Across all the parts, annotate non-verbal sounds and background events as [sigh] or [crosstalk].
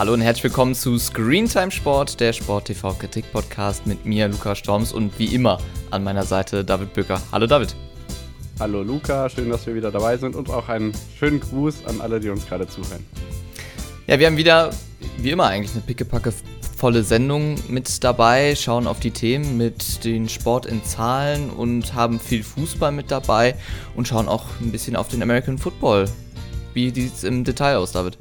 Hallo und herzlich willkommen zu Screentime Sport, der Sport TV Kritik Podcast mit mir, Luca Storms und wie immer an meiner Seite David Bücker. Hallo David. Hallo Luca, schön, dass wir wieder dabei sind und auch einen schönen Gruß an alle, die uns gerade zuhören. Ja, wir haben wieder, wie immer eigentlich, eine pickepacke volle Sendung mit dabei, schauen auf die Themen mit den Sport in Zahlen und haben viel Fußball mit dabei und schauen auch ein bisschen auf den American Football. Wie sieht es im Detail aus, David?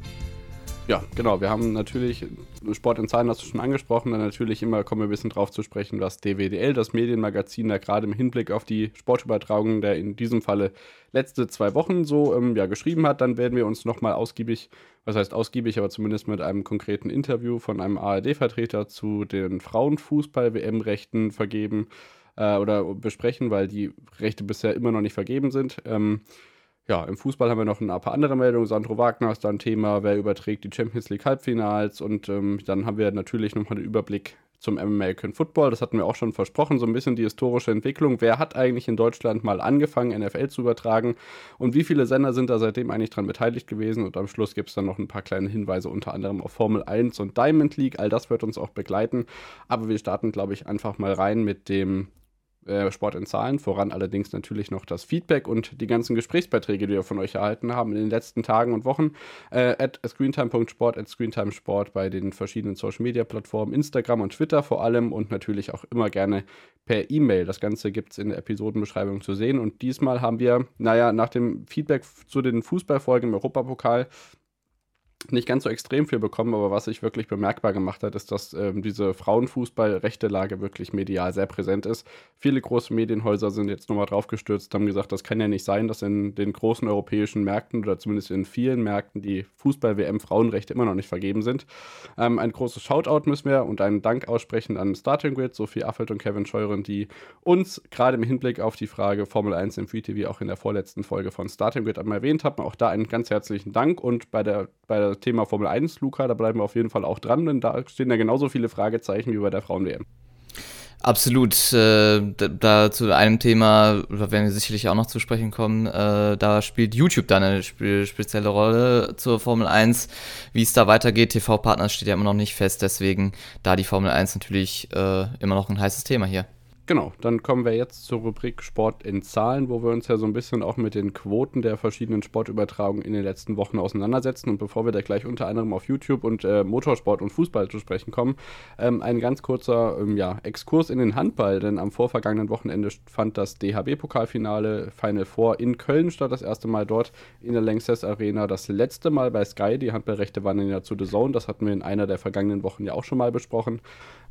Ja, genau. Wir haben natürlich Sport in Zahlen, hast du schon angesprochen. Dann natürlich immer kommen wir ein bisschen drauf zu sprechen, was DWDL, das Medienmagazin, da gerade im Hinblick auf die Sportübertragung der in diesem Falle letzte zwei Wochen so ähm, ja, geschrieben hat. Dann werden wir uns nochmal ausgiebig, was heißt ausgiebig, aber zumindest mit einem konkreten Interview von einem ARD-Vertreter zu den Frauenfußball-WM-Rechten vergeben äh, oder besprechen, weil die Rechte bisher immer noch nicht vergeben sind. Ähm, ja, im Fußball haben wir noch ein paar andere Meldungen. Sandro Wagner ist da ein Thema, wer überträgt die Champions League Halbfinals und ähm, dann haben wir natürlich nochmal den Überblick zum American Football. Das hatten wir auch schon versprochen, so ein bisschen die historische Entwicklung. Wer hat eigentlich in Deutschland mal angefangen, NFL zu übertragen und wie viele Sender sind da seitdem eigentlich dran beteiligt gewesen? Und am Schluss gibt es dann noch ein paar kleine Hinweise, unter anderem auf Formel 1 und Diamond League. All das wird uns auch begleiten. Aber wir starten, glaube ich, einfach mal rein mit dem äh, Sport in Zahlen, voran allerdings natürlich noch das Feedback und die ganzen Gesprächsbeiträge, die wir von euch erhalten haben in den letzten Tagen und Wochen. Äh, at screentime.sport, at screentimesport bei den verschiedenen Social Media Plattformen, Instagram und Twitter vor allem und natürlich auch immer gerne per E-Mail. Das Ganze gibt es in der Episodenbeschreibung zu sehen. Und diesmal haben wir, naja, nach dem Feedback zu den Fußballfolgen im Europapokal nicht ganz so extrem viel bekommen, aber was sich wirklich bemerkbar gemacht hat, ist, dass ähm, diese Frauenfußball-rechte Lage wirklich medial sehr präsent ist. Viele große Medienhäuser sind jetzt nochmal draufgestürzt, haben gesagt, das kann ja nicht sein, dass in den großen europäischen Märkten oder zumindest in vielen Märkten die Fußball-WM-Frauenrechte immer noch nicht vergeben sind. Ähm, ein großes Shoutout müssen wir und einen Dank aussprechen an Starting Grid, Sophie Affelt und Kevin Scheuren, die uns gerade im Hinblick auf die Frage Formel 1 im Free TV auch in der vorletzten Folge von Starting Grid einmal erwähnt haben. Auch da einen ganz herzlichen Dank und bei der, bei der Thema Formel 1, Luca, da bleiben wir auf jeden Fall auch dran, denn da stehen ja genauso viele Fragezeichen wie bei der Frauen-WM. Absolut. Äh, da zu einem Thema, da werden wir sicherlich auch noch zu sprechen kommen, äh, da spielt YouTube dann eine spe spezielle Rolle zur Formel 1. Wie es da weitergeht, TV-Partner steht ja immer noch nicht fest, deswegen da die Formel 1 natürlich äh, immer noch ein heißes Thema hier. Genau, dann kommen wir jetzt zur Rubrik Sport in Zahlen, wo wir uns ja so ein bisschen auch mit den Quoten der verschiedenen Sportübertragungen in den letzten Wochen auseinandersetzen. Und bevor wir da gleich unter anderem auf YouTube und äh, Motorsport und Fußball zu sprechen kommen, ähm, ein ganz kurzer ähm, ja, Exkurs in den Handball, denn am vorvergangenen Wochenende fand das DHB-Pokalfinale Final Four in Köln statt, das erste Mal dort in der Lanxess Arena, das letzte Mal bei Sky. Die Handballrechte waren ja zu The Zone, das hatten wir in einer der vergangenen Wochen ja auch schon mal besprochen.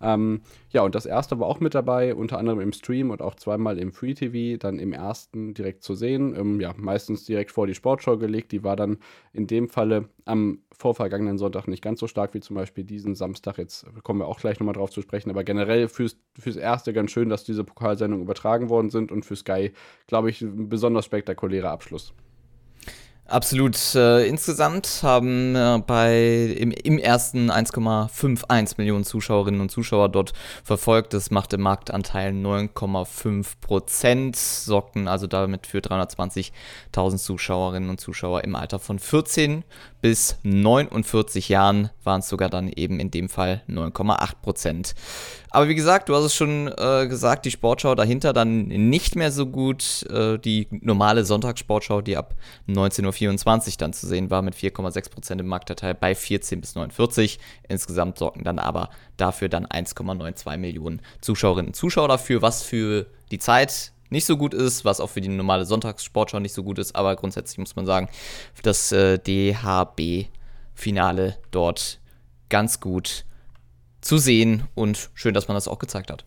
Ähm, ja, und das erste war auch mit dabei, unter anderem im Stream und auch zweimal im Free TV, dann im ersten direkt zu sehen. Ähm, ja, meistens direkt vor die Sportschau gelegt. Die war dann in dem Falle am vorvergangenen Sonntag nicht ganz so stark wie zum Beispiel diesen Samstag. Jetzt kommen wir auch gleich nochmal drauf zu sprechen. Aber generell fürs, fürs Erste ganz schön, dass diese Pokalsendungen übertragen worden sind und für Sky, glaube ich, ein besonders spektakulärer Abschluss. Absolut. Äh, insgesamt haben äh, bei im, im ersten 1,51 Millionen Zuschauerinnen und Zuschauer dort verfolgt. Das macht im Marktanteil 9,5 Prozent, sorgten also damit für 320.000 Zuschauerinnen und Zuschauer im Alter von 14 bis 49 Jahren waren es sogar dann eben in dem Fall 9,8 Prozent. Aber wie gesagt, du hast es schon äh, gesagt, die Sportschau dahinter dann nicht mehr so gut. Äh, die normale Sonntagssportschau, die ab 19.24 Uhr dann zu sehen war, mit 4,6 Prozent im Marktanteil bei 14 bis 49. Insgesamt sorgten dann aber dafür dann 1,92 Millionen Zuschauerinnen und Zuschauer dafür, was für die Zeit nicht so gut ist, was auch für die normale Sonntagssportschau nicht so gut ist, aber grundsätzlich muss man sagen, das äh, DHB-Finale dort ganz gut zu sehen und schön, dass man das auch gezeigt hat.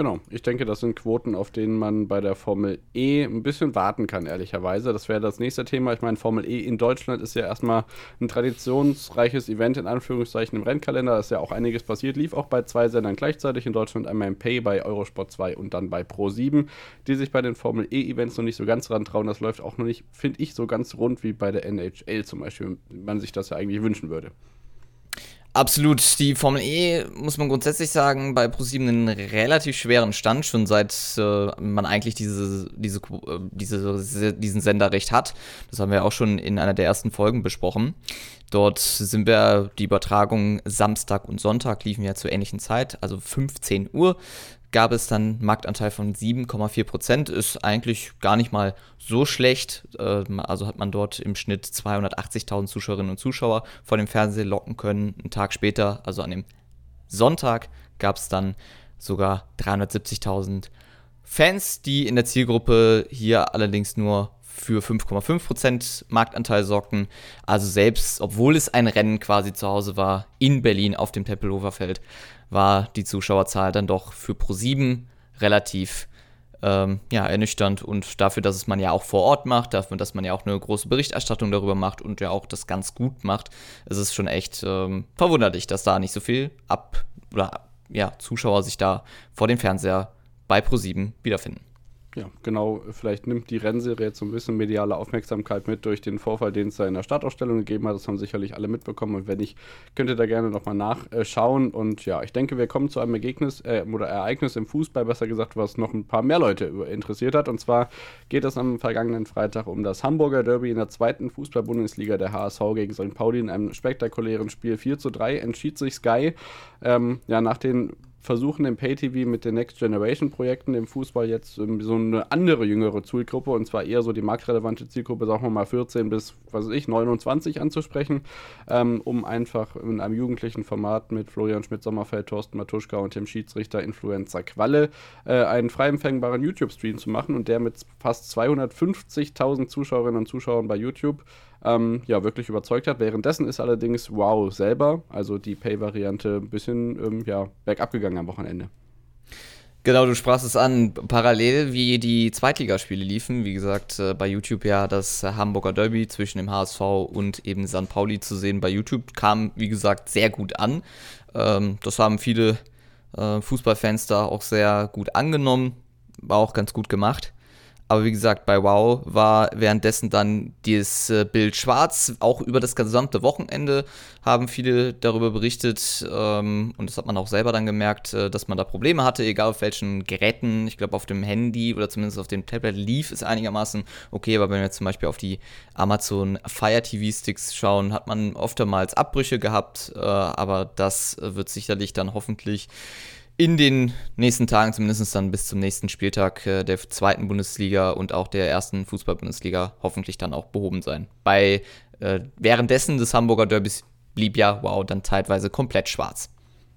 Genau, ich denke, das sind Quoten, auf denen man bei der Formel E ein bisschen warten kann, ehrlicherweise. Das wäre das nächste Thema. Ich meine, Formel E in Deutschland ist ja erstmal ein traditionsreiches Event in Anführungszeichen im Rennkalender. Da ist ja auch einiges passiert. Lief auch bei zwei Sendern gleichzeitig in Deutschland, einmal im Pay bei Eurosport 2 und dann bei Pro 7, die sich bei den Formel E-Events noch nicht so ganz rantrauen. Das läuft auch noch nicht, finde ich, so ganz rund wie bei der NHL zum Beispiel, wie man sich das ja eigentlich wünschen würde. Absolut. Die Formel E, muss man grundsätzlich sagen, bei ProSieben einen relativ schweren Stand, schon seit äh, man eigentlich diese, diese, äh, diese, diesen Senderrecht hat. Das haben wir auch schon in einer der ersten Folgen besprochen. Dort sind wir, die Übertragung Samstag und Sonntag liefen ja zur ähnlichen Zeit, also 15 Uhr gab es dann Marktanteil von 7,4 Prozent. Ist eigentlich gar nicht mal so schlecht. Ähm, also hat man dort im Schnitt 280.000 Zuschauerinnen und Zuschauer vor dem Fernseher locken können. Einen Tag später, also an dem Sonntag, gab es dann sogar 370.000 Fans, die in der Zielgruppe hier allerdings nur für 5,5% Marktanteil sorgten. Also selbst, obwohl es ein Rennen quasi zu Hause war, in Berlin auf dem Tempelhofer Feld, war die Zuschauerzahl dann doch für Pro7 relativ ähm, ja, ernüchternd und dafür, dass es man ja auch vor Ort macht, dafür, dass man ja auch eine große Berichterstattung darüber macht und ja auch das ganz gut macht, ist es schon echt ähm, verwunderlich, dass da nicht so viel ab oder ja, Zuschauer sich da vor dem Fernseher bei Pro7 wiederfinden ja, genau, vielleicht nimmt die Rennserie jetzt so ein bisschen mediale Aufmerksamkeit mit durch den Vorfall, den es da in der Startausstellung gegeben hat. Das haben sicherlich alle mitbekommen und wenn nicht, könnt ihr da gerne nochmal nachschauen. Und ja, ich denke, wir kommen zu einem Ergebnis äh, oder Ereignis im Fußball, besser gesagt, was noch ein paar mehr Leute interessiert hat. Und zwar geht es am vergangenen Freitag um das Hamburger Derby in der zweiten Fußball-Bundesliga der HSV gegen St. Pauli in einem spektakulären Spiel 4 zu 3 entschied sich Sky ähm, ja, nach den versuchen im Pay-TV mit den Next Generation-Projekten im Fußball jetzt so eine andere jüngere Zielgruppe und zwar eher so die marktrelevante Zielgruppe, sagen wir mal 14 bis, was weiß ich, 29 anzusprechen, ähm, um einfach in einem jugendlichen Format mit Florian Schmidt-Sommerfeld, Thorsten Matuschka und dem Schiedsrichter Influencer Qualle äh, einen frei empfängbaren YouTube-Stream zu machen und der mit fast 250.000 Zuschauerinnen und Zuschauern bei YouTube ähm, ja, wirklich überzeugt hat. Währenddessen ist allerdings Wow selber, also die Pay-Variante, ein bisschen ähm, ja, bergab gegangen am Wochenende. Genau, du sprachst es an, parallel wie die Zweitligaspiele liefen. Wie gesagt, äh, bei YouTube ja das Hamburger Derby zwischen dem HSV und eben St. Pauli zu sehen bei YouTube kam, wie gesagt, sehr gut an. Ähm, das haben viele äh, Fußballfans da auch sehr gut angenommen, war auch ganz gut gemacht. Aber wie gesagt, bei Wow war währenddessen dann dieses äh, Bild schwarz. Auch über das gesamte Wochenende haben viele darüber berichtet. Ähm, und das hat man auch selber dann gemerkt, äh, dass man da Probleme hatte, egal auf welchen Geräten. Ich glaube, auf dem Handy oder zumindest auf dem Tablet lief es einigermaßen okay. Aber wenn wir zum Beispiel auf die Amazon Fire TV Sticks schauen, hat man oftmals Abbrüche gehabt. Äh, aber das wird sicherlich dann hoffentlich in den nächsten Tagen, zumindest dann bis zum nächsten Spieltag äh, der zweiten Bundesliga und auch der ersten Fußball-Bundesliga hoffentlich dann auch behoben sein. Bei äh, währenddessen des Hamburger Derbys blieb ja, wow, dann zeitweise komplett schwarz.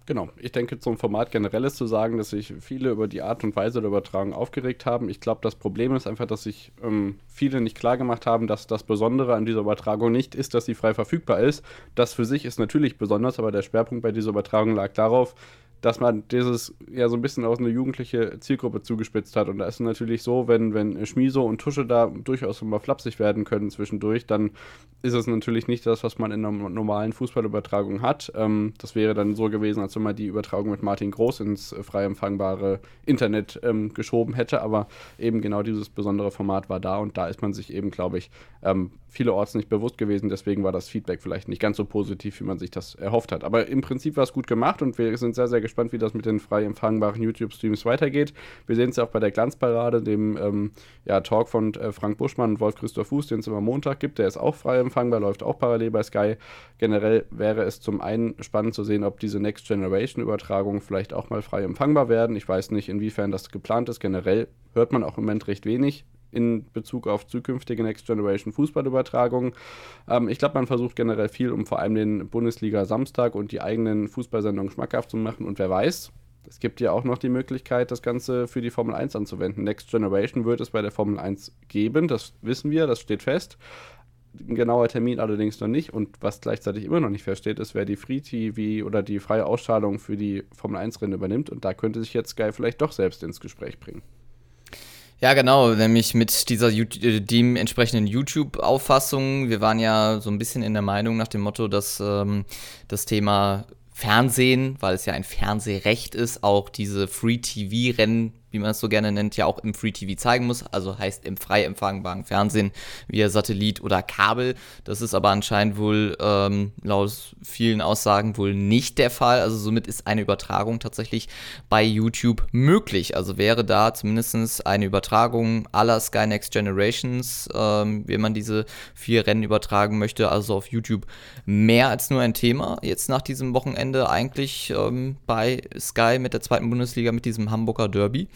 Genau, ich denke zum Format generell ist zu sagen, dass sich viele über die Art und Weise der Übertragung aufgeregt haben. Ich glaube, das Problem ist einfach, dass sich ähm, viele nicht klar gemacht haben, dass das Besondere an dieser Übertragung nicht ist, dass sie frei verfügbar ist. Das für sich ist natürlich besonders, aber der Schwerpunkt bei dieser Übertragung lag darauf, dass man dieses ja so ein bisschen aus einer jugendliche Zielgruppe zugespitzt hat. Und da ist es natürlich so, wenn, wenn Schmiso und Tusche da durchaus mal flapsig werden können zwischendurch, dann ist es natürlich nicht das, was man in einer normalen Fußballübertragung hat. Ähm, das wäre dann so gewesen, als wenn man die Übertragung mit Martin Groß ins äh, frei empfangbare Internet ähm, geschoben hätte. Aber eben genau dieses besondere Format war da und da ist man sich eben, glaube ich, ähm, vielerorts nicht bewusst gewesen. Deswegen war das Feedback vielleicht nicht ganz so positiv, wie man sich das erhofft hat. Aber im Prinzip war es gut gemacht und wir sind sehr, sehr gespannt, wie das mit den frei empfangbaren YouTube-Streams weitergeht. Wir sehen es ja auch bei der Glanzparade, dem ähm, ja, Talk von äh, Frank Buschmann und Wolf-Christoph Fuß, den es immer Montag gibt. Der ist auch frei empfangbar, läuft auch parallel bei Sky. Generell wäre es zum einen spannend zu sehen, ob diese Next Generation-Übertragungen vielleicht auch mal frei empfangbar werden. Ich weiß nicht, inwiefern das geplant ist. Generell hört man auch im Moment recht wenig in Bezug auf zukünftige Next Generation Fußballübertragungen. Ähm, ich glaube, man versucht generell viel, um vor allem den Bundesliga Samstag und die eigenen Fußballsendungen schmackhaft zu machen. Und wer weiß, es gibt ja auch noch die Möglichkeit, das Ganze für die Formel 1 anzuwenden. Next Generation wird es bei der Formel 1 geben, das wissen wir, das steht fest. Ein genauer Termin allerdings noch nicht. Und was gleichzeitig immer noch nicht feststeht, ist, wer die Free TV oder die freie Ausstrahlung für die Formel 1-Rennen übernimmt. Und da könnte sich jetzt Sky vielleicht doch selbst ins Gespräch bringen. Ja, genau, nämlich mit dieser äh, dem entsprechenden YouTube-Auffassung. Wir waren ja so ein bisschen in der Meinung nach dem Motto, dass ähm, das Thema Fernsehen, weil es ja ein Fernsehrecht ist, auch diese Free-TV-Rennen wie man es so gerne nennt, ja auch im Free TV zeigen muss, also heißt im frei empfangbaren Fernsehen via Satellit oder Kabel. Das ist aber anscheinend wohl ähm, laut vielen Aussagen wohl nicht der Fall. Also somit ist eine Übertragung tatsächlich bei YouTube möglich. Also wäre da zumindest eine Übertragung aller Sky Next Generations, ähm, wenn man diese vier Rennen übertragen möchte, also auf YouTube mehr als nur ein Thema. Jetzt nach diesem Wochenende eigentlich ähm, bei Sky mit der zweiten Bundesliga mit diesem Hamburger Derby.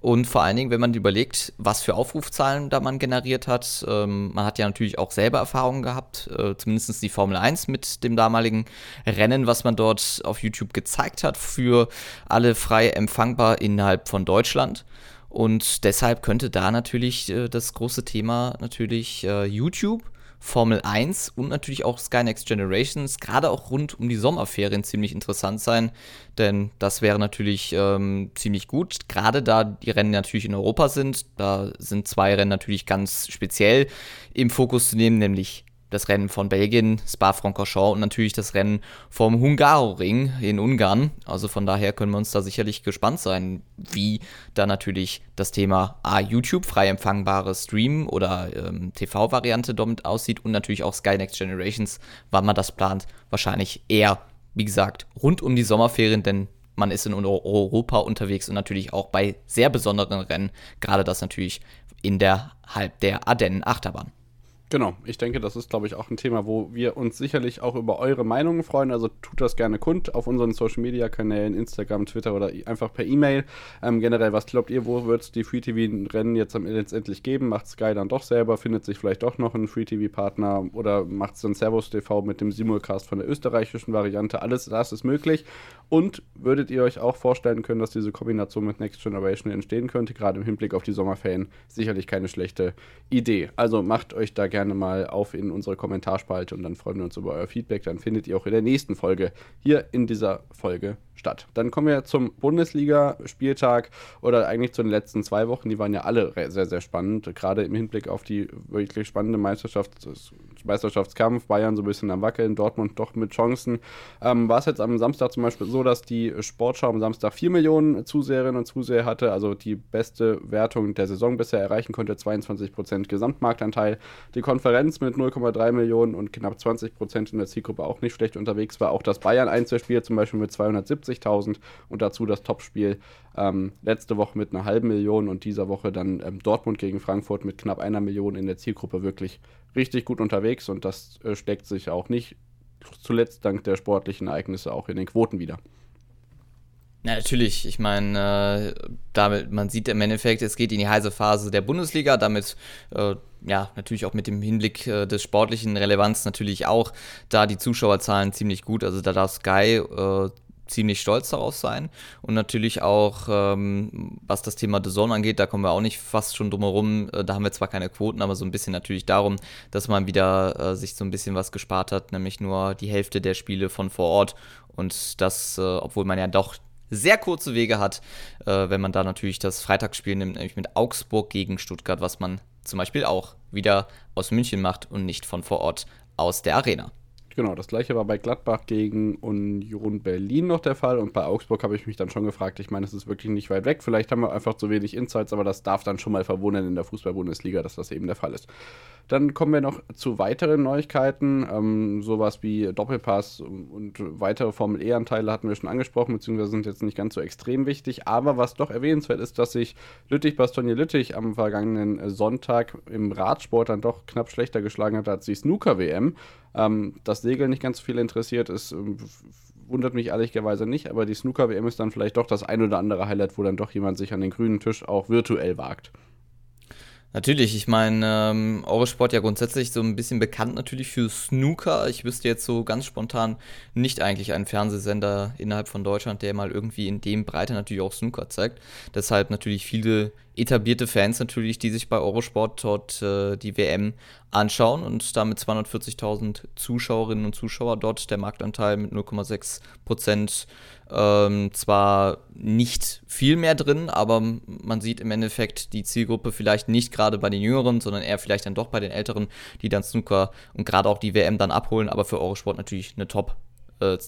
Und vor allen Dingen, wenn man überlegt, was für Aufrufzahlen da man generiert hat, ähm, man hat ja natürlich auch selber Erfahrungen gehabt, äh, zumindest die Formel 1 mit dem damaligen Rennen, was man dort auf YouTube gezeigt hat, für alle frei empfangbar innerhalb von Deutschland. Und deshalb könnte da natürlich äh, das große Thema natürlich äh, YouTube Formel 1 und natürlich auch Sky Next Generations, gerade auch rund um die Sommerferien ziemlich interessant sein, denn das wäre natürlich ähm, ziemlich gut, gerade da die Rennen natürlich in Europa sind. Da sind zwei Rennen natürlich ganz speziell im Fokus zu nehmen, nämlich das Rennen von Belgien, Spa-Francorchamps und natürlich das Rennen vom Hungaroring in Ungarn. Also von daher können wir uns da sicherlich gespannt sein, wie da natürlich das Thema A, YouTube, frei empfangbare Stream oder ähm, TV-Variante damit aussieht und natürlich auch Sky Next Generations, wann man das plant. Wahrscheinlich eher, wie gesagt, rund um die Sommerferien, denn man ist in Europa unterwegs und natürlich auch bei sehr besonderen Rennen, gerade das natürlich in der Halb der Ardennen-Achterbahn. Genau, ich denke, das ist, glaube ich, auch ein Thema, wo wir uns sicherlich auch über eure Meinungen freuen. Also tut das gerne kund auf unseren Social Media Kanälen, Instagram, Twitter oder einfach per E-Mail. Ähm, generell, was glaubt ihr, wo wird es die Free TV-Rennen jetzt letztendlich geben? Macht Sky dann doch selber? Findet sich vielleicht doch noch ein Free TV-Partner oder macht es dann Servus TV mit dem Simulcast von der österreichischen Variante? Alles das ist möglich. Und würdet ihr euch auch vorstellen können, dass diese Kombination mit Next Generation entstehen könnte, gerade im Hinblick auf die Sommerferien? Sicherlich keine schlechte Idee. Also macht euch da gerne mal auf in unsere Kommentarspalte und dann freuen wir uns über euer Feedback. Dann findet ihr auch in der nächsten Folge hier in dieser Folge statt. Dann kommen wir zum Bundesliga-Spieltag oder eigentlich zu den letzten zwei Wochen. Die waren ja alle sehr, sehr spannend, gerade im Hinblick auf die wirklich spannende Meisterschaft, Meisterschaftskampf. Bayern so ein bisschen am Wackeln, Dortmund doch mit Chancen. Ähm, war es jetzt am Samstag zum Beispiel so, dass die Sportschau am Samstag 4 Millionen Zuseherinnen und Zuseher hatte, also die beste Wertung der Saison bisher erreichen konnte, 22% Gesamtmarktanteil. Die Konferenz mit 0,3 Millionen und knapp 20% in der Zielgruppe auch nicht schlecht unterwegs war. Auch das Bayern-Einzelspiel zum Beispiel mit 270 50.000 und dazu das Topspiel ähm, letzte Woche mit einer halben Million und dieser Woche dann ähm, Dortmund gegen Frankfurt mit knapp einer Million in der Zielgruppe wirklich richtig gut unterwegs und das äh, steckt sich auch nicht zuletzt dank der sportlichen Ereignisse auch in den Quoten wieder. Ja, natürlich. Ich meine, äh, damit, man sieht im Endeffekt, es geht in die heiße Phase der Bundesliga, damit äh, ja, natürlich auch mit dem Hinblick des sportlichen Relevanz natürlich auch da die Zuschauerzahlen ziemlich gut. Also da darf Sky ziemlich stolz darauf sein. Und natürlich auch, ähm, was das Thema The Zone angeht, da kommen wir auch nicht fast schon drumherum. Äh, da haben wir zwar keine Quoten, aber so ein bisschen natürlich darum, dass man wieder äh, sich so ein bisschen was gespart hat, nämlich nur die Hälfte der Spiele von vor Ort. Und das, äh, obwohl man ja doch sehr kurze Wege hat, äh, wenn man da natürlich das Freitagsspiel nimmt, nämlich mit Augsburg gegen Stuttgart, was man zum Beispiel auch wieder aus München macht und nicht von vor Ort aus der Arena. Genau, das gleiche war bei Gladbach gegen Union Berlin noch der Fall und bei Augsburg habe ich mich dann schon gefragt, ich meine, es ist wirklich nicht weit weg, vielleicht haben wir einfach zu wenig Insights, aber das darf dann schon mal verwundern in der Fußball-Bundesliga, dass das eben der Fall ist. Dann kommen wir noch zu weiteren Neuigkeiten, ähm, sowas wie Doppelpass und weitere Formel E-Anteile hatten wir schon angesprochen, beziehungsweise sind jetzt nicht ganz so extrem wichtig, aber was doch erwähnenswert ist, dass sich Lüttich-Bastogne-Lüttich am vergangenen Sonntag im Radsport dann doch knapp schlechter geschlagen hat als die Snooker-WM. Ähm, das Segeln nicht ganz so viel interessiert ist, ähm, wundert mich ehrlicherweise nicht, aber die Snooker-WM ist dann vielleicht doch das ein oder andere Highlight, wo dann doch jemand sich an den grünen Tisch auch virtuell wagt. Natürlich, ich meine, ähm, Eurosport ja grundsätzlich so ein bisschen bekannt natürlich für Snooker. Ich wüsste jetzt so ganz spontan nicht eigentlich einen Fernsehsender innerhalb von Deutschland, der mal irgendwie in dem Breite natürlich auch Snooker zeigt. Deshalb natürlich viele etablierte Fans natürlich, die sich bei Eurosport dort äh, die WM anschauen und damit 240.000 Zuschauerinnen und Zuschauer dort der Marktanteil mit 0,6 Prozent ähm, zwar nicht viel mehr drin, aber man sieht im Endeffekt die Zielgruppe vielleicht nicht gerade bei den Jüngeren, sondern eher vielleicht dann doch bei den Älteren, die dann Snooker und gerade auch die WM dann abholen, aber für Eurosport natürlich eine Top äh,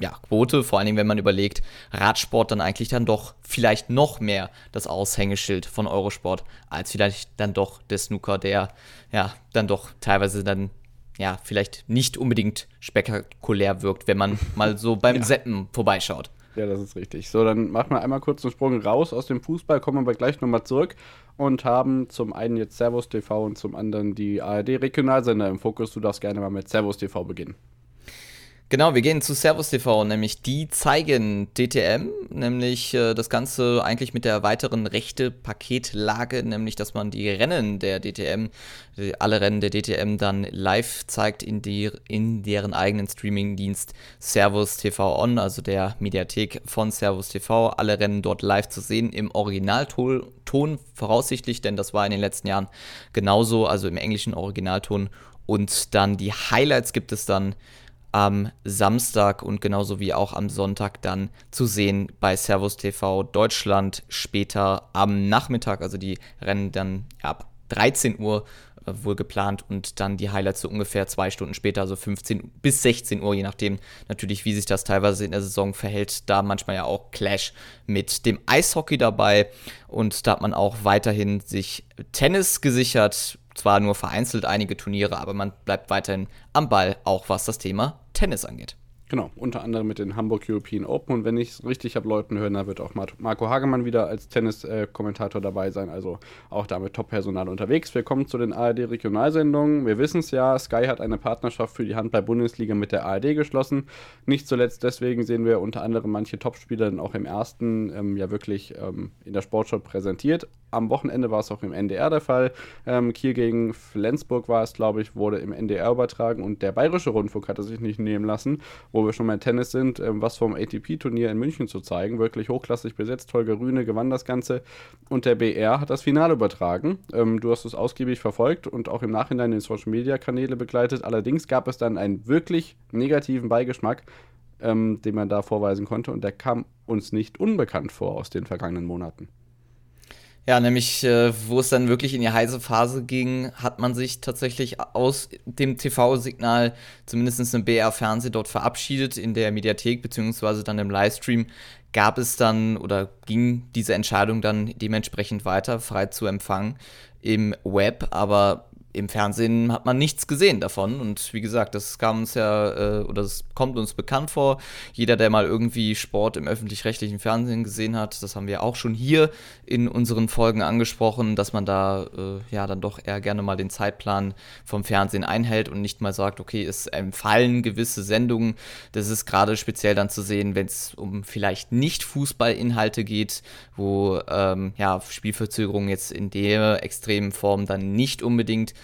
ja, Quote, vor allen Dingen, wenn man überlegt, Radsport dann eigentlich dann doch vielleicht noch mehr das Aushängeschild von Eurosport, als vielleicht dann doch der Snooker, der ja dann doch teilweise dann ja vielleicht nicht unbedingt spektakulär wirkt, wenn man [laughs] mal so beim ja. Seppen vorbeischaut. Ja, das ist richtig. So, dann machen wir einmal kurz einen Sprung raus aus dem Fußball, kommen wir gleich nochmal zurück und haben zum einen jetzt Servus TV und zum anderen die ARD-Regionalsender im Fokus. Du darfst gerne mal mit Servus TV beginnen. Genau, wir gehen zu Servus TV, nämlich die zeigen DTM, nämlich äh, das Ganze eigentlich mit der weiteren rechte Paketlage, nämlich dass man die Rennen der DTM, alle Rennen der DTM dann live zeigt in, die, in deren eigenen Streamingdienst Servus TV On, also der Mediathek von Servus TV. Alle Rennen dort live zu sehen im Originalton Ton voraussichtlich, denn das war in den letzten Jahren genauso, also im englischen Originalton. Und dann die Highlights gibt es dann am Samstag und genauso wie auch am Sonntag dann zu sehen bei Servus TV Deutschland später am Nachmittag. Also die Rennen dann ab 13 Uhr äh, wohl geplant und dann die Highlights so ungefähr zwei Stunden später, also 15 bis 16 Uhr, je nachdem natürlich, wie sich das teilweise in der Saison verhält. Da manchmal ja auch Clash mit dem Eishockey dabei und da hat man auch weiterhin sich Tennis gesichert zwar nur vereinzelt einige Turniere, aber man bleibt weiterhin am Ball, auch was das Thema Tennis angeht. Genau, unter anderem mit den Hamburg European Open. Und wenn ich es richtig habe Leuten hören, da wird auch Marco Hagemann wieder als Tennis-Kommentator dabei sein. Also auch damit Top-Personal unterwegs. Wir kommen zu den ARD-Regionalsendungen. Wir wissen es ja, Sky hat eine Partnerschaft für die Handball-Bundesliga mit der ARD geschlossen. Nicht zuletzt deswegen sehen wir unter anderem manche Topspieler dann auch im ersten ähm, ja wirklich ähm, in der Sportschau präsentiert. Am Wochenende war es auch im NDR der Fall. Ähm, Kiel gegen Flensburg war es, glaube ich, wurde im NDR übertragen und der Bayerische Rundfunk hatte sich nicht nehmen lassen, wo wir schon mal Tennis sind, ähm, was vom ATP-Turnier in München zu zeigen. Wirklich hochklassig besetzt. Holger Rühne gewann das Ganze und der BR hat das Finale übertragen. Ähm, du hast es ausgiebig verfolgt und auch im Nachhinein in Social-Media-Kanäle begleitet. Allerdings gab es dann einen wirklich negativen Beigeschmack, ähm, den man da vorweisen konnte und der kam uns nicht unbekannt vor aus den vergangenen Monaten. Ja, nämlich, äh, wo es dann wirklich in die heiße Phase ging, hat man sich tatsächlich aus dem TV-Signal, zumindest im BR-Fernseh, dort verabschiedet. In der Mediathek, beziehungsweise dann im Livestream, gab es dann oder ging diese Entscheidung dann dementsprechend weiter, frei zu empfangen im Web. Aber im Fernsehen hat man nichts gesehen davon. Und wie gesagt, das kam uns ja, äh, oder das kommt uns bekannt vor. Jeder, der mal irgendwie Sport im öffentlich-rechtlichen Fernsehen gesehen hat, das haben wir auch schon hier in unseren Folgen angesprochen, dass man da äh, ja dann doch eher gerne mal den Zeitplan vom Fernsehen einhält und nicht mal sagt, okay, es empfallen gewisse Sendungen. Das ist gerade speziell dann zu sehen, wenn es um vielleicht nicht Fußballinhalte geht, wo ähm, ja Spielverzögerungen jetzt in der extremen Form dann nicht unbedingt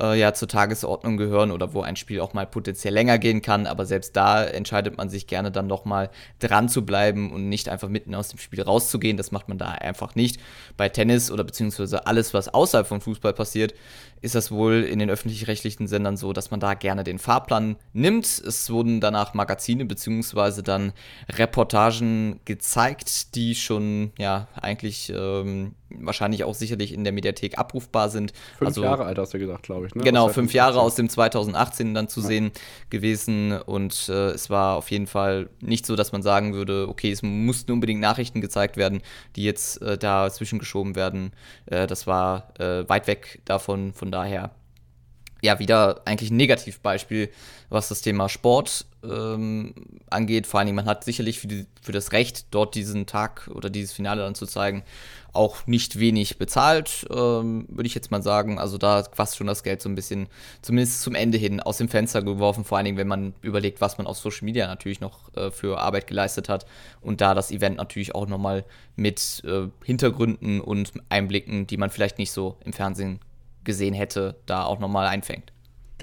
äh, ja zur Tagesordnung gehören oder wo ein Spiel auch mal potenziell länger gehen kann. Aber selbst da entscheidet man sich gerne dann noch mal dran zu bleiben und nicht einfach mitten aus dem Spiel rauszugehen. Das macht man da einfach nicht. Bei Tennis oder beziehungsweise alles, was außerhalb von Fußball passiert, ist das wohl in den öffentlich-rechtlichen Sendern so, dass man da gerne den Fahrplan nimmt. Es wurden danach Magazine beziehungsweise dann Reportagen gezeigt, die schon ja eigentlich ähm, wahrscheinlich auch sicherlich in der Mediathek abrufbar sind. Fünf also, Jahre alt hast du gesagt, glaube ich. Ne? Genau, fünf Jahre aus dem 2018 dann zu ja. sehen gewesen und äh, es war auf jeden Fall nicht so, dass man sagen würde, okay, es mussten unbedingt Nachrichten gezeigt werden, die jetzt äh, da zwischengeschoben werden. Äh, das war äh, weit weg davon, von daher ja, wieder eigentlich ein Negativbeispiel, was das Thema Sport ähm, angeht. Vor allem, man hat sicherlich für, die, für, das Recht, dort diesen Tag oder dieses Finale dann zu zeigen, auch nicht wenig bezahlt, ähm, würde ich jetzt mal sagen. Also da fast schon das Geld so ein bisschen, zumindest zum Ende hin, aus dem Fenster geworfen. Vor allen Dingen, wenn man überlegt, was man auf Social Media natürlich noch äh, für Arbeit geleistet hat. Und da das Event natürlich auch nochmal mit äh, Hintergründen und Einblicken, die man vielleicht nicht so im Fernsehen gesehen hätte, da auch nochmal einfängt.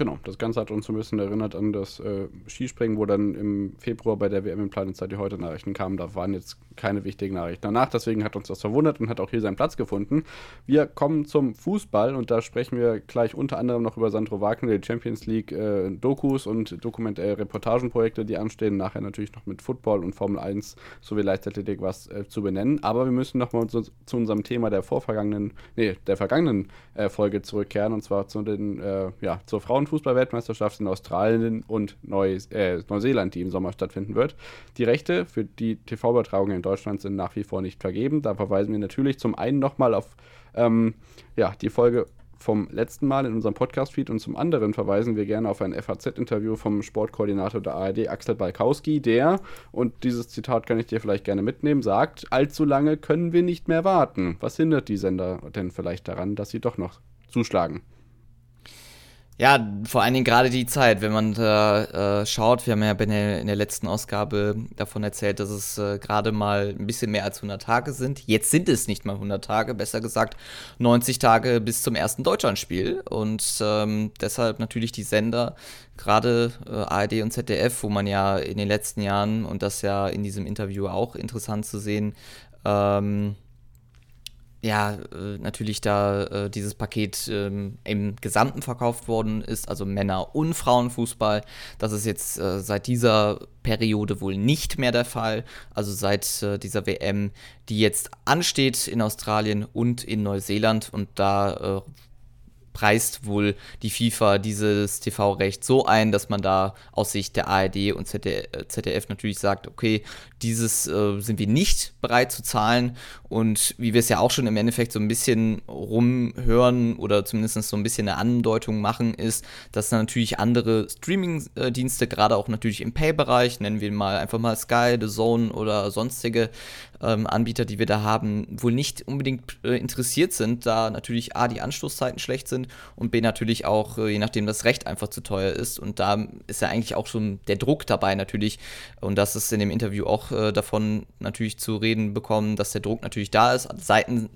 Genau, das Ganze hat uns so ein bisschen erinnert an das äh, Skispringen, wo dann im Februar bei der WM in Planezeit die heute Nachrichten kamen. Da waren jetzt keine wichtigen Nachrichten danach, deswegen hat uns das verwundert und hat auch hier seinen Platz gefunden. Wir kommen zum Fußball und da sprechen wir gleich unter anderem noch über Sandro Wagner, die Champions League äh, Dokus und Dokument äh, Reportagenprojekte, die anstehen. Nachher natürlich noch mit Football und Formel 1 sowie Leichtathletik was äh, zu benennen. Aber wir müssen nochmal zu, zu unserem Thema der vorvergangenen, nee, der vergangenen äh, Folge zurückkehren und zwar zu den, äh, ja, zur Frauenfußball Frauenfußball-Weltmeisterschaft in Australien und Neu äh, Neuseeland, die im Sommer stattfinden wird. Die Rechte für die TV-Übertragungen in Deutschland sind nach wie vor nicht vergeben. Da verweisen wir natürlich zum einen nochmal auf ähm, ja, die Folge vom letzten Mal in unserem Podcast-Feed und zum anderen verweisen wir gerne auf ein FAZ-Interview vom Sportkoordinator der ARD, Axel Balkowski, der, und dieses Zitat kann ich dir vielleicht gerne mitnehmen, sagt, allzu lange können wir nicht mehr warten. Was hindert die Sender denn vielleicht daran, dass sie doch noch zuschlagen? Ja, vor allen Dingen gerade die Zeit, wenn man da äh, schaut, wir haben ja in der, in der, letzten Ausgabe davon erzählt, dass es äh, gerade mal ein bisschen mehr als 100 Tage sind. Jetzt sind es nicht mal 100 Tage, besser gesagt 90 Tage bis zum ersten Deutschlandspiel. Und ähm, deshalb natürlich die Sender, gerade äh, ARD und ZDF, wo man ja in den letzten Jahren, und das ja in diesem Interview auch interessant zu sehen, ähm, ja, äh, natürlich da äh, dieses Paket ähm, im Gesamten verkauft worden ist, also Männer- und Frauenfußball. Das ist jetzt äh, seit dieser Periode wohl nicht mehr der Fall. Also seit äh, dieser WM, die jetzt ansteht in Australien und in Neuseeland. Und da äh, preist wohl die FIFA dieses TV-Recht so ein, dass man da aus Sicht der ARD und ZDF natürlich sagt, okay, dieses äh, sind wir nicht bereit zu zahlen. Und wie wir es ja auch schon im Endeffekt so ein bisschen rumhören oder zumindest so ein bisschen eine Andeutung machen, ist, dass natürlich andere Streaming-Dienste, gerade auch natürlich im Pay-Bereich, nennen wir mal einfach mal Sky, The Zone oder sonstige ähm, Anbieter, die wir da haben, wohl nicht unbedingt äh, interessiert sind, da natürlich A, die Anstoßzeiten schlecht sind und B, natürlich auch, äh, je nachdem, das Recht einfach zu teuer ist. Und da ist ja eigentlich auch schon der Druck dabei natürlich. Und das ist in dem Interview auch äh, davon natürlich zu reden bekommen, dass der Druck natürlich da ist. Seitens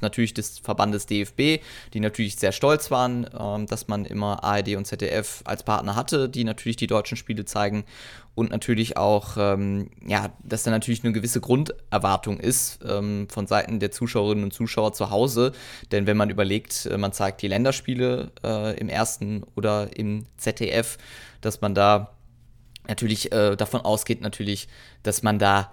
natürlich des Verbandes DFB, die natürlich sehr stolz waren, ähm, dass man immer ARD und ZDF als Partner hatte, die natürlich die deutschen Spiele zeigen und natürlich auch, ähm, ja, dass da natürlich eine gewisse Grunderwartung ist ähm, von Seiten der Zuschauerinnen und Zuschauer zu Hause. Denn wenn man überlegt, äh, man zeigt die Länderspiele äh, im ersten oder im ZDF, dass man da natürlich äh, davon ausgeht, natürlich, dass man da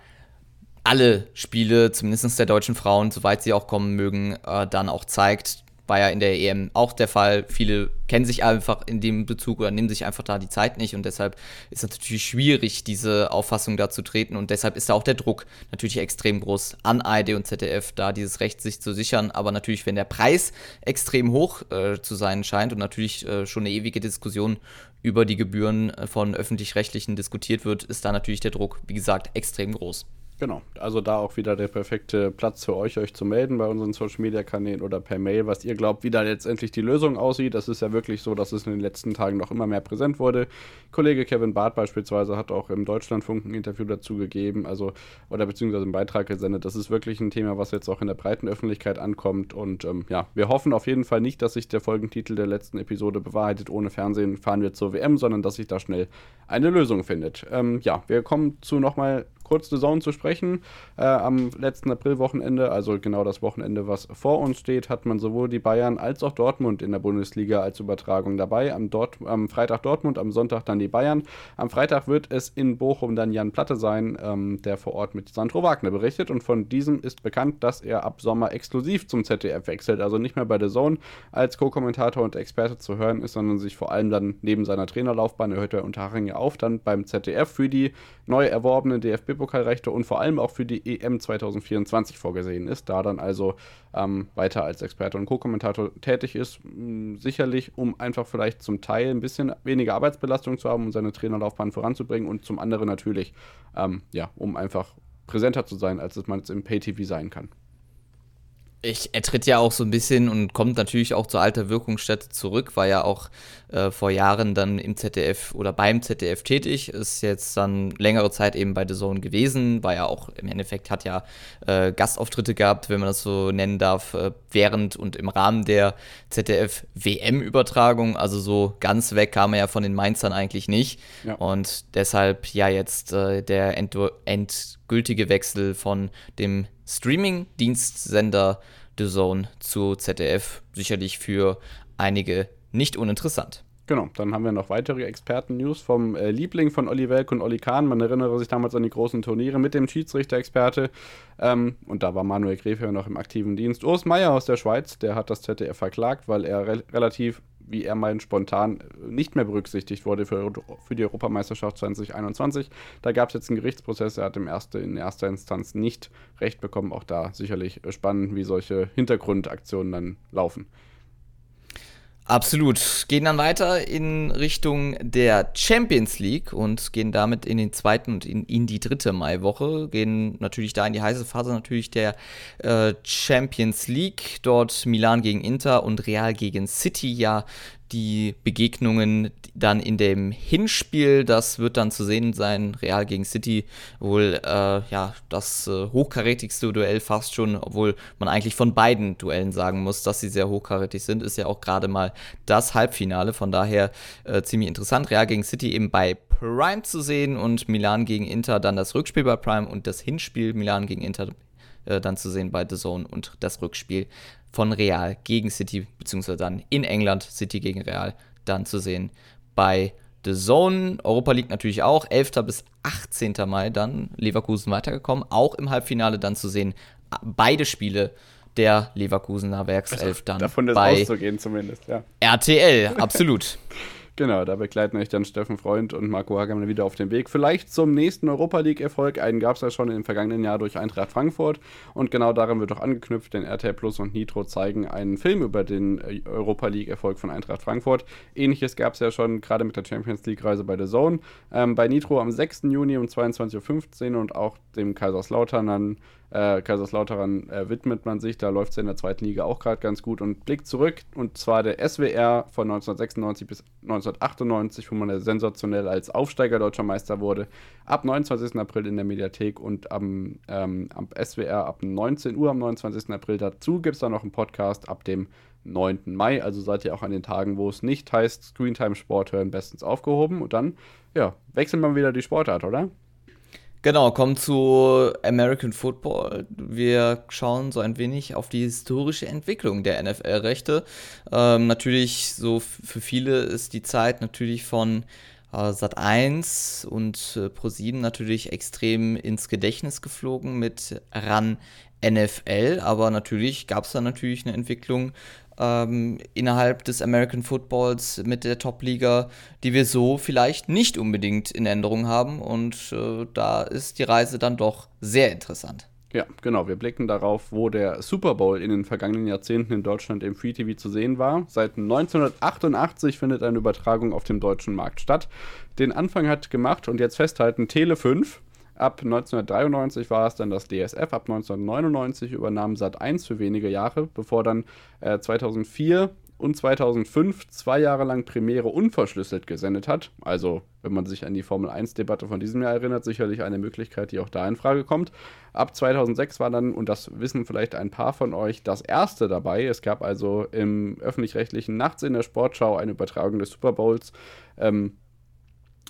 alle Spiele, zumindest der deutschen Frauen, soweit sie auch kommen mögen, äh, dann auch zeigt war ja in der EM auch der Fall. Viele kennen sich einfach in dem Bezug oder nehmen sich einfach da die Zeit nicht und deshalb ist es natürlich schwierig, diese Auffassung da zu treten und deshalb ist da auch der Druck natürlich extrem groß an ARD und ZDF, da dieses Recht sich zu sichern. Aber natürlich, wenn der Preis extrem hoch äh, zu sein scheint und natürlich äh, schon eine ewige Diskussion über die Gebühren äh, von öffentlich-rechtlichen diskutiert wird, ist da natürlich der Druck, wie gesagt, extrem groß. Genau, also da auch wieder der perfekte Platz für euch, euch zu melden bei unseren Social Media Kanälen oder per Mail, was ihr glaubt, wie da letztendlich die Lösung aussieht. Das ist ja wirklich so, dass es in den letzten Tagen noch immer mehr präsent wurde. Kollege Kevin Barth beispielsweise hat auch im Deutschlandfunk ein Interview dazu gegeben, also oder beziehungsweise einen Beitrag gesendet. Das ist wirklich ein Thema, was jetzt auch in der breiten Öffentlichkeit ankommt. Und ähm, ja, wir hoffen auf jeden Fall nicht, dass sich der Folgentitel der letzten Episode bewahrheitet. Ohne Fernsehen fahren wir zur WM, sondern dass sich da schnell eine Lösung findet. Ähm, ja, wir kommen zu nochmal kurz The Zone zu sprechen. Äh, am letzten Aprilwochenende, also genau das Wochenende, was vor uns steht, hat man sowohl die Bayern als auch Dortmund in der Bundesliga als Übertragung dabei. Am, Dort am Freitag Dortmund, am Sonntag dann die Bayern. Am Freitag wird es in Bochum dann Jan Platte sein, ähm, der vor Ort mit Sandro Wagner berichtet. Und von diesem ist bekannt, dass er ab Sommer exklusiv zum ZDF wechselt. Also nicht mehr bei The Zone als Co-Kommentator und Experte zu hören ist, sondern sich vor allem dann neben seiner Trainerlaufbahn, er hört ja unter Haring ja auf, dann beim ZDF für die neu DFB-Pokalrechte und vor allem auch für die EM 2024 vorgesehen ist, da dann also ähm, weiter als Experte und Co-Kommentator tätig ist. Sicherlich, um einfach vielleicht zum Teil ein bisschen weniger Arbeitsbelastung zu haben, um seine Trainerlaufbahn voranzubringen und zum anderen natürlich, ähm, ja, um einfach präsenter zu sein, als es man jetzt im Pay-TV sein kann. Ich, er tritt ja auch so ein bisschen und kommt natürlich auch zur alter Wirkungsstätte zurück, war ja auch äh, vor Jahren dann im ZDF oder beim ZDF tätig, ist jetzt dann längere Zeit eben bei The Zone gewesen, war ja auch im Endeffekt, hat ja äh, Gastauftritte gehabt, wenn man das so nennen darf, äh, während und im Rahmen der ZDF-WM-Übertragung, also so ganz weg kam er ja von den Mainzern eigentlich nicht ja. und deshalb ja jetzt äh, der End endgültige Wechsel von dem Streaming-Dienstsender The Zone zu ZDF sicherlich für einige nicht uninteressant. Genau, dann haben wir noch weitere Experten-News vom äh, Liebling von Olli Welk und Olli Kahn. Man erinnere sich damals an die großen Turniere mit dem Schiedsrichter-Experte. Ähm, und da war Manuel Gräfe noch im aktiven Dienst. Urs Meier aus der Schweiz, der hat das ZDF verklagt, weil er re relativ wie er meint, spontan nicht mehr berücksichtigt wurde für, für die Europameisterschaft 2021. Da gab es jetzt einen Gerichtsprozess, er hat im erste, in erster Instanz nicht Recht bekommen. Auch da sicherlich spannend, wie solche Hintergrundaktionen dann laufen. Absolut. Gehen dann weiter in Richtung der Champions League und gehen damit in den zweiten und in, in die dritte Maiwoche. Gehen natürlich da in die heiße Phase natürlich der äh, Champions League. Dort Milan gegen Inter und Real gegen City ja die Begegnungen dann in dem Hinspiel, das wird dann zu sehen sein, Real gegen City, wohl äh, ja das äh, hochkarätigste Duell fast schon, obwohl man eigentlich von beiden Duellen sagen muss, dass sie sehr hochkarätig sind, ist ja auch gerade mal das Halbfinale, von daher äh, ziemlich interessant. Real gegen City eben bei Prime zu sehen und Milan gegen Inter dann das Rückspiel bei Prime und das Hinspiel Milan gegen Inter äh, dann zu sehen bei The Zone und das Rückspiel von Real gegen City, beziehungsweise dann in England City gegen Real, dann zu sehen bei The Zone. Europa League natürlich auch, 11. bis 18. Mai dann Leverkusen weitergekommen, auch im Halbfinale dann zu sehen, beide Spiele der Leverkusener Werkself dann Davon ist bei auszugehen zumindest, ja. RTL, absolut. [laughs] Genau, da begleiten euch dann Steffen Freund und Marco Hagemann wieder auf dem Weg. Vielleicht zum nächsten Europa League-Erfolg. Einen gab es ja schon im vergangenen Jahr durch Eintracht Frankfurt. Und genau daran wird auch angeknüpft, denn RTL Plus und Nitro zeigen einen Film über den äh, Europa League-Erfolg von Eintracht Frankfurt. Ähnliches gab es ja schon gerade mit der Champions League-Reise bei The Zone. Ähm, bei Nitro am 6. Juni um 22.15 Uhr und auch dem Kaiserslautern dann äh, Kaiserslautern äh, widmet man sich. Da läuft es in der zweiten Liga auch gerade ganz gut und blickt zurück. Und zwar der SWR von 1996 bis 1998, wo man ja sensationell als Aufsteiger deutscher Meister wurde. Ab 29. April in der Mediathek und am, ähm, am SWR ab 19 Uhr am 29. April. Dazu gibt es dann noch einen Podcast ab dem 9. Mai. Also seid ihr auch an den Tagen, wo es nicht heißt Screentime Sport hören, bestens aufgehoben. Und dann, ja, wechseln wir wieder die Sportart, oder? Genau, kommen zu American Football. Wir schauen so ein wenig auf die historische Entwicklung der NFL-Rechte. Ähm, natürlich, so für viele ist die Zeit natürlich von äh, Sat 1 und äh, Pro7 natürlich extrem ins Gedächtnis geflogen mit RAN NFL, aber natürlich gab es da natürlich eine Entwicklung ähm, innerhalb des American Footballs mit der Top-Liga, die wir so vielleicht nicht unbedingt in Änderung haben. Und äh, da ist die Reise dann doch sehr interessant. Ja, genau. Wir blicken darauf, wo der Super Bowl in den vergangenen Jahrzehnten in Deutschland im Free TV zu sehen war. Seit 1988 findet eine Übertragung auf dem deutschen Markt statt. Den Anfang hat gemacht und jetzt festhalten Tele 5 Ab 1993 war es dann das DSF, ab 1999 übernahm Sat1 für wenige Jahre, bevor dann äh, 2004 und 2005 zwei Jahre lang Premiere unverschlüsselt gesendet hat. Also, wenn man sich an die Formel 1-Debatte von diesem Jahr erinnert, sicherlich eine Möglichkeit, die auch da in Frage kommt. Ab 2006 war dann, und das wissen vielleicht ein paar von euch, das erste dabei. Es gab also im öffentlich-rechtlichen Nachts in der Sportschau eine Übertragung des Super Bowls. Ähm,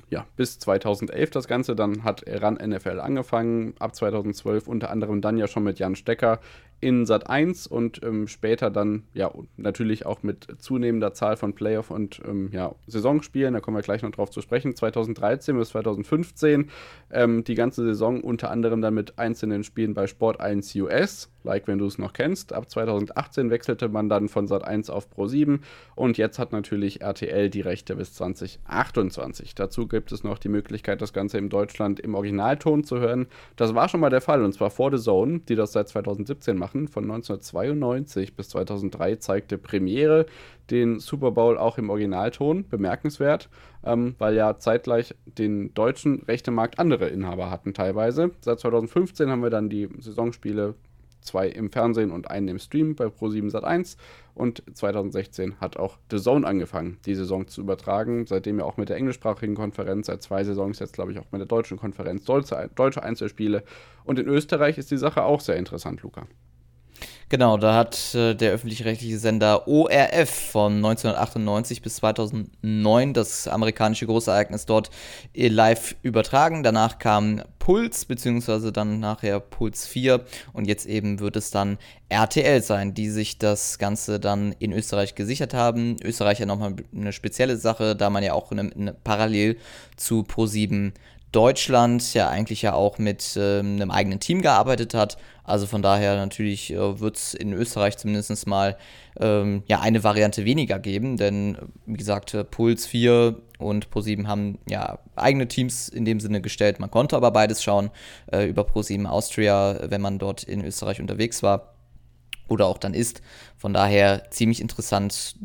ja, bis 2011 das Ganze. Dann hat RAN NFL angefangen, ab 2012 unter anderem dann ja schon mit Jan Stecker in Sat 1 und ähm, später dann ja natürlich auch mit zunehmender Zahl von Playoff und ähm, ja, Saisonspielen, da kommen wir gleich noch drauf zu sprechen. 2013 bis 2015 ähm, die ganze Saison unter anderem dann mit einzelnen Spielen bei Sport 1 US, like wenn du es noch kennst. Ab 2018 wechselte man dann von Sat 1 auf Pro 7 und jetzt hat natürlich RTL die Rechte bis 2028. Dazu gibt es noch die Möglichkeit, das Ganze in Deutschland im Originalton zu hören. Das war schon mal der Fall und zwar vor The Zone, die das seit 2017 macht machen. Von 1992 bis 2003 zeigte Premiere den Super Bowl auch im Originalton. Bemerkenswert, ähm, weil ja zeitgleich den deutschen Rechtemarkt andere Inhaber hatten teilweise. Seit 2015 haben wir dann die Saisonspiele zwei im Fernsehen und einen im Stream bei Pro7 Sat1 und 2016 hat auch The Zone angefangen, die Saison zu übertragen, seitdem ja auch mit der englischsprachigen Konferenz, seit zwei Saisons jetzt glaube ich auch mit der deutschen Konferenz, deutsche, deutsche Einzelspiele. Und in Österreich ist die Sache auch sehr interessant, Luca. Genau, da hat äh, der öffentlich-rechtliche Sender ORF von 1998 bis 2009 das amerikanische Großereignis dort äh, live übertragen. Danach kam Puls, beziehungsweise dann nachher Puls 4 und jetzt eben wird es dann RTL sein, die sich das Ganze dann in Österreich gesichert haben. Österreich ja nochmal eine spezielle Sache, da man ja auch eine, eine parallel zu Pro7 Deutschland ja eigentlich ja auch mit ähm, einem eigenen Team gearbeitet hat. Also von daher natürlich äh, wird es in Österreich zumindest mal ähm, ja eine Variante weniger geben, denn wie gesagt, äh, Puls 4 und Pro7 haben ja eigene Teams in dem Sinne gestellt. Man konnte aber beides schauen äh, über Pro7 Austria, wenn man dort in Österreich unterwegs war oder auch dann ist. Von daher ziemlich interessant,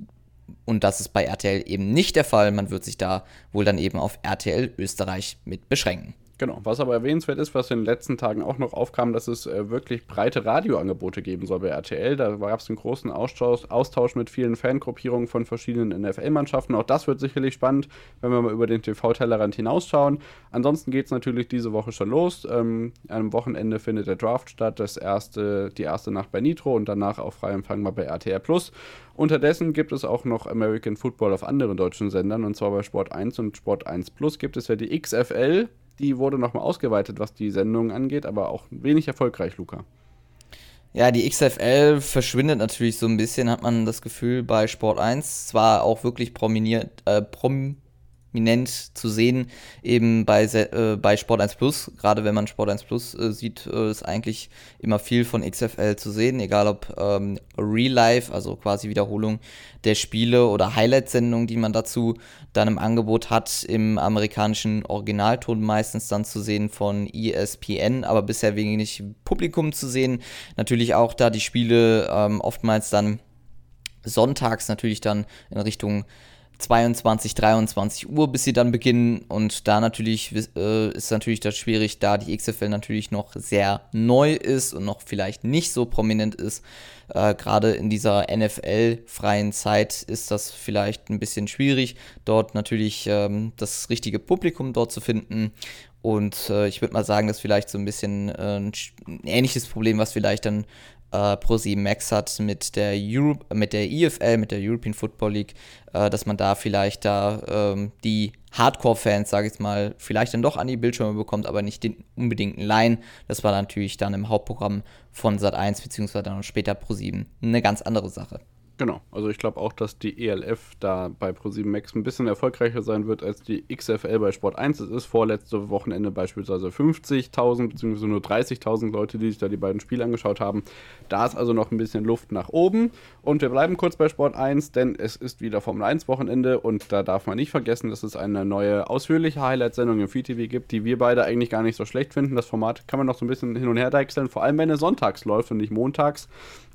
und das ist bei RTL eben nicht der Fall. Man wird sich da wohl dann eben auf RTL Österreich mit beschränken. Genau, was aber erwähnenswert ist, was in den letzten Tagen auch noch aufkam, dass es äh, wirklich breite Radioangebote geben soll bei RTL. Da gab es einen großen Austausch, Austausch, mit vielen Fangruppierungen von verschiedenen NFL-Mannschaften. Auch das wird sicherlich spannend, wenn wir mal über den TV-Tellerrand hinausschauen. Ansonsten geht es natürlich diese Woche schon los. Ähm, am Wochenende findet der Draft statt, das erste, die erste Nacht bei Nitro und danach auch frei empfangbar bei RTL Plus. Unterdessen gibt es auch noch American Football auf anderen deutschen Sendern und zwar bei Sport 1 und Sport 1 Plus gibt es ja die XFL. Die wurde nochmal ausgeweitet, was die Sendungen angeht, aber auch wenig erfolgreich, Luca. Ja, die XFL verschwindet natürlich so ein bisschen, hat man das Gefühl bei Sport 1. Zwar auch wirklich prominiert, äh, prom prominent zu sehen, eben bei, äh, bei Sport 1 Plus. Gerade wenn man Sport 1 Plus äh, sieht, äh, ist eigentlich immer viel von XFL zu sehen, egal ob ähm, Real Life, also quasi Wiederholung der Spiele oder Highlight-Sendungen, die man dazu dann im Angebot hat, im amerikanischen Originalton meistens dann zu sehen von ESPN, aber bisher wenig Publikum zu sehen. Natürlich auch da die Spiele ähm, oftmals dann sonntags natürlich dann in Richtung 22, 23 Uhr, bis sie dann beginnen. Und da natürlich äh, ist natürlich das schwierig, da die XFL natürlich noch sehr neu ist und noch vielleicht nicht so prominent ist. Äh, Gerade in dieser NFL-freien Zeit ist das vielleicht ein bisschen schwierig, dort natürlich ähm, das richtige Publikum dort zu finden. Und äh, ich würde mal sagen, dass vielleicht so ein bisschen äh, ein ähnliches Problem, was vielleicht dann äh, Pro7 Max hat mit der, Euro mit der EFL, mit der European Football League, äh, dass man da vielleicht da ähm, die Hardcore-Fans, sage ich mal, vielleicht dann doch an die Bildschirme bekommt, aber nicht den unbedingten Line. Das war natürlich dann im Hauptprogramm von Sat1 beziehungsweise dann später Pro7 eine ganz andere Sache. Genau, also ich glaube auch, dass die ELF da bei Pro7 Max ein bisschen erfolgreicher sein wird als die XFL bei Sport 1. Es ist vorletzte Wochenende beispielsweise 50.000 bzw. nur 30.000 Leute, die sich da die beiden Spiele angeschaut haben. Da ist also noch ein bisschen Luft nach oben. Und wir bleiben kurz bei Sport 1, denn es ist wieder Formel 1 Wochenende und da darf man nicht vergessen, dass es eine neue ausführliche Highlight-Sendung im FreeTV gibt, die wir beide eigentlich gar nicht so schlecht finden. Das Format kann man noch so ein bisschen hin und her deichseln, vor allem wenn es sonntags läuft und nicht montags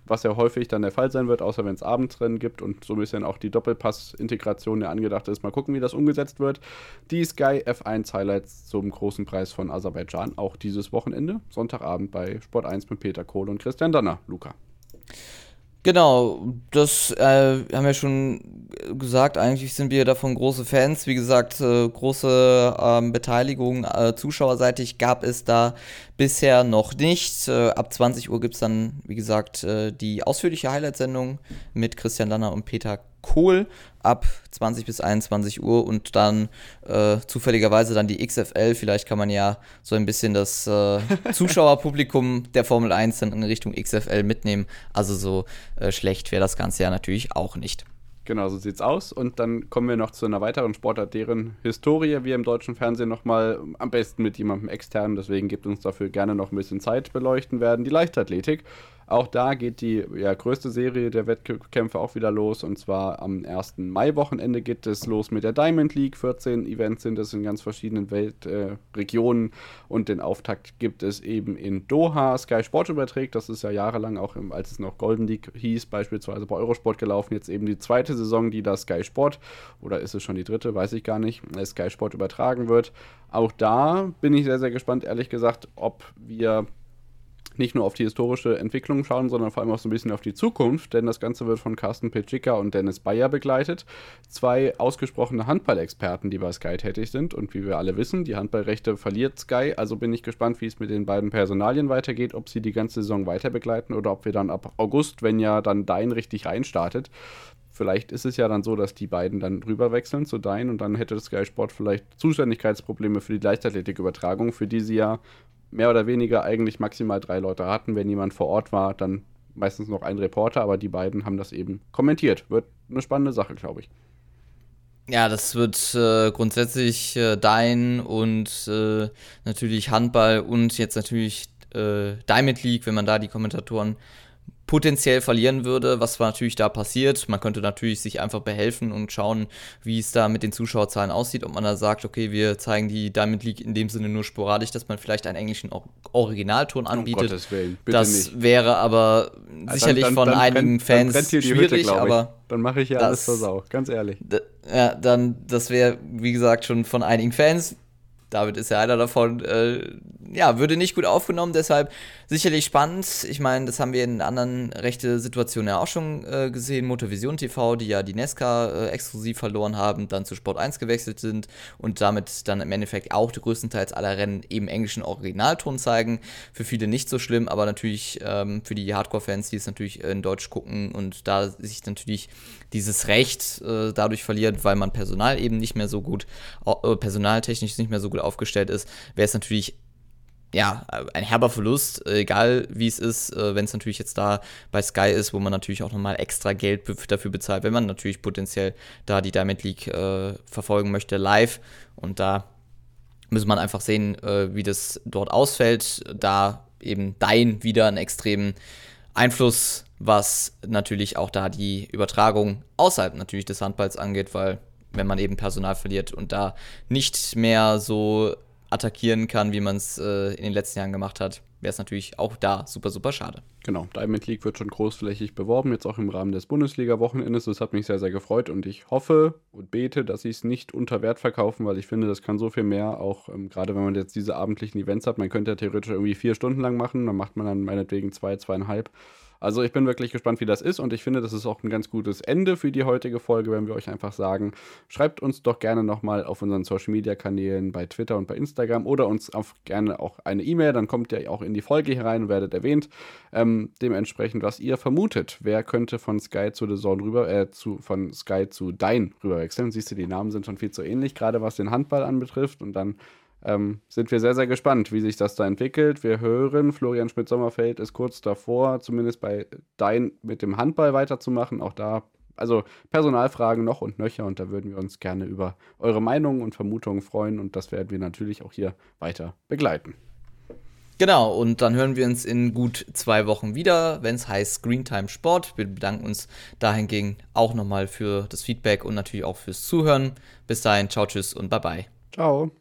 was ja häufig dann der Fall sein wird, außer wenn es Abendrennen gibt und so ein bisschen auch die Doppelpass-Integration ja angedacht ist. Mal gucken, wie das umgesetzt wird. Die Sky F1 Highlights zum großen Preis von Aserbaidschan, auch dieses Wochenende, Sonntagabend bei Sport 1 mit Peter Kohl und Christian Danner. Luca. Genau, das äh, haben wir schon gesagt. Eigentlich sind wir davon große Fans. Wie gesagt, äh, große ähm, Beteiligung äh, zuschauerseitig gab es da bisher noch nicht. Äh, ab 20 Uhr gibt es dann, wie gesagt, äh, die ausführliche Highlight-Sendung mit Christian Lanner und Peter Kohl ab 20 bis 21 Uhr und dann äh, zufälligerweise dann die XFL. Vielleicht kann man ja so ein bisschen das äh, Zuschauerpublikum [laughs] der Formel 1 dann in Richtung XFL mitnehmen. Also so äh, schlecht wäre das Ganze ja natürlich auch nicht. Genau, so sieht's aus. Und dann kommen wir noch zu einer weiteren Sportart, deren Historie wir im deutschen Fernsehen nochmal am besten mit jemandem externen, deswegen gibt uns dafür gerne noch ein bisschen Zeit beleuchten werden, die Leichtathletik. Auch da geht die ja, größte Serie der Wettkämpfe auch wieder los. Und zwar am 1. Mai-Wochenende geht es los mit der Diamond League. 14 Events sind es in ganz verschiedenen Weltregionen. Äh, und den Auftakt gibt es eben in Doha. Sky Sport überträgt. Das ist ja jahrelang auch, im, als es noch Golden League hieß, beispielsweise bei Eurosport gelaufen. Jetzt eben die zweite Saison, die da Sky Sport, oder ist es schon die dritte, weiß ich gar nicht, äh, Sky Sport übertragen wird. Auch da bin ich sehr, sehr gespannt, ehrlich gesagt, ob wir nicht nur auf die historische Entwicklung schauen, sondern vor allem auch so ein bisschen auf die Zukunft, denn das Ganze wird von Carsten Petschika und Dennis Bayer begleitet. Zwei ausgesprochene Handballexperten, die bei Sky tätig sind. Und wie wir alle wissen, die Handballrechte verliert Sky, also bin ich gespannt, wie es mit den beiden Personalien weitergeht, ob sie die ganze Saison weiter begleiten oder ob wir dann ab August, wenn ja dann Dein richtig reinstartet, Vielleicht ist es ja dann so, dass die beiden dann rüberwechseln zu Dein. Und dann hätte Sky Sport vielleicht Zuständigkeitsprobleme für die Leichtathletikübertragung, für die sie ja mehr oder weniger eigentlich maximal drei Leute hatten. Wenn jemand vor Ort war, dann meistens noch ein Reporter, aber die beiden haben das eben kommentiert. Wird eine spannende Sache, glaube ich. Ja, das wird äh, grundsätzlich äh, dein und äh, natürlich Handball und jetzt natürlich äh, Diamond League, wenn man da die Kommentatoren potenziell verlieren würde, was natürlich da passiert. Man könnte natürlich sich einfach behelfen und schauen, wie es da mit den Zuschauerzahlen aussieht, ob man da sagt, okay, wir zeigen die Diamond League in dem Sinne nur sporadisch, dass man vielleicht einen englischen Originalton anbietet. Um Willen, das nicht. wäre aber sicherlich dann, dann, von dann einigen brennt, Fans schwierig, Hütte, aber dann mache ich ja das, alles zur Sau, ganz ehrlich. Ja, dann das wäre wie gesagt schon von einigen Fans David ist ja einer davon, äh, ja, würde nicht gut aufgenommen, deshalb sicherlich spannend. Ich meine, das haben wir in anderen rechte Situationen ja auch schon äh, gesehen. Motorvision TV, die ja die Nesca äh, exklusiv verloren haben, dann zu Sport 1 gewechselt sind und damit dann im Endeffekt auch größtenteils aller Rennen eben englischen Originalton zeigen. Für viele nicht so schlimm, aber natürlich ähm, für die Hardcore-Fans, die es natürlich in Deutsch gucken und da sich natürlich dieses Recht äh, dadurch verliert, weil man Personal eben nicht mehr so gut, äh, personaltechnisch nicht mehr so gut aufgestellt ist, wäre es natürlich ja, ein herber Verlust, egal wie es ist, äh, wenn es natürlich jetzt da bei Sky ist, wo man natürlich auch nochmal extra Geld dafür bezahlt, wenn man natürlich potenziell da die Diamond League äh, verfolgen möchte live. Und da muss man einfach sehen, äh, wie das dort ausfällt. Da eben Dein wieder einen extremen Einfluss, was natürlich auch da die Übertragung außerhalb natürlich des Handballs angeht, weil wenn man eben Personal verliert und da nicht mehr so attackieren kann, wie man es äh, in den letzten Jahren gemacht hat, wäre es natürlich auch da super, super schade. Genau, Diamond League wird schon großflächig beworben, jetzt auch im Rahmen des Bundesliga-Wochenendes. Das hat mich sehr, sehr gefreut und ich hoffe und bete, dass sie es nicht unter Wert verkaufen, weil ich finde, das kann so viel mehr, auch ähm, gerade wenn man jetzt diese abendlichen Events hat. Man könnte ja theoretisch irgendwie vier Stunden lang machen, dann macht man dann meinetwegen zwei, zweieinhalb. Also ich bin wirklich gespannt, wie das ist und ich finde, das ist auch ein ganz gutes Ende für die heutige Folge, wenn wir euch einfach sagen, schreibt uns doch gerne nochmal auf unseren Social Media Kanälen bei Twitter und bei Instagram oder uns auf gerne auch eine E-Mail, dann kommt ihr auch in die Folge hier rein und werdet erwähnt. Ähm, dementsprechend, was ihr vermutet, wer könnte von Sky zu The Zone rüber, äh, zu, von Sky zu Dein rüberwechseln. Siehst du, die Namen sind schon viel zu ähnlich, gerade was den Handball anbetrifft und dann ähm, sind wir sehr, sehr gespannt, wie sich das da entwickelt. Wir hören, Florian Schmidt-Sommerfeld ist kurz davor, zumindest bei Dein mit dem Handball weiterzumachen. Auch da, also Personalfragen noch und nöcher und da würden wir uns gerne über eure Meinungen und Vermutungen freuen und das werden wir natürlich auch hier weiter begleiten. Genau, und dann hören wir uns in gut zwei Wochen wieder, wenn es heißt Screentime Sport. Wir bedanken uns dahingegen auch nochmal für das Feedback und natürlich auch fürs Zuhören. Bis dahin, ciao, tschüss und bye bye. Ciao.